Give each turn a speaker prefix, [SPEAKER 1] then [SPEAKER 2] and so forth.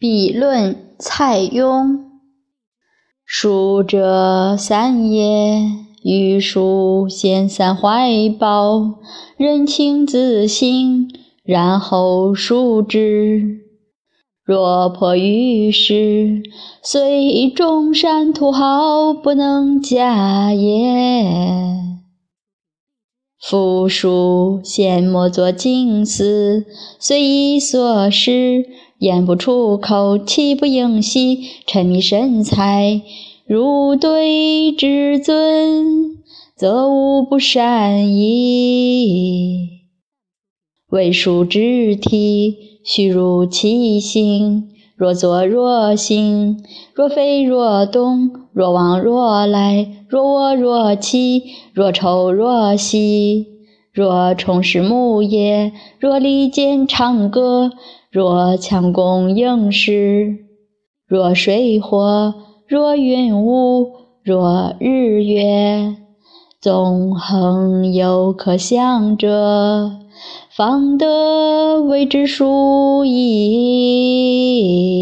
[SPEAKER 1] 笔论蔡邕。书者三也，欲书先三怀抱，人情自省，然后书之。若迫于时，虽中山土豪，不能假也。夫书先莫作经思，随意所失。言不出口，气不应息，沉迷神采，如对至尊，则无不善矣。为书之体，虚如其形。若坐若行，若飞若动，若往若来，若卧若起，若抽若吸，若从事木业，若离间唱歌。若强弓硬矢，若水火，若云雾，若日月，纵横有可想者，方得为之殊矣。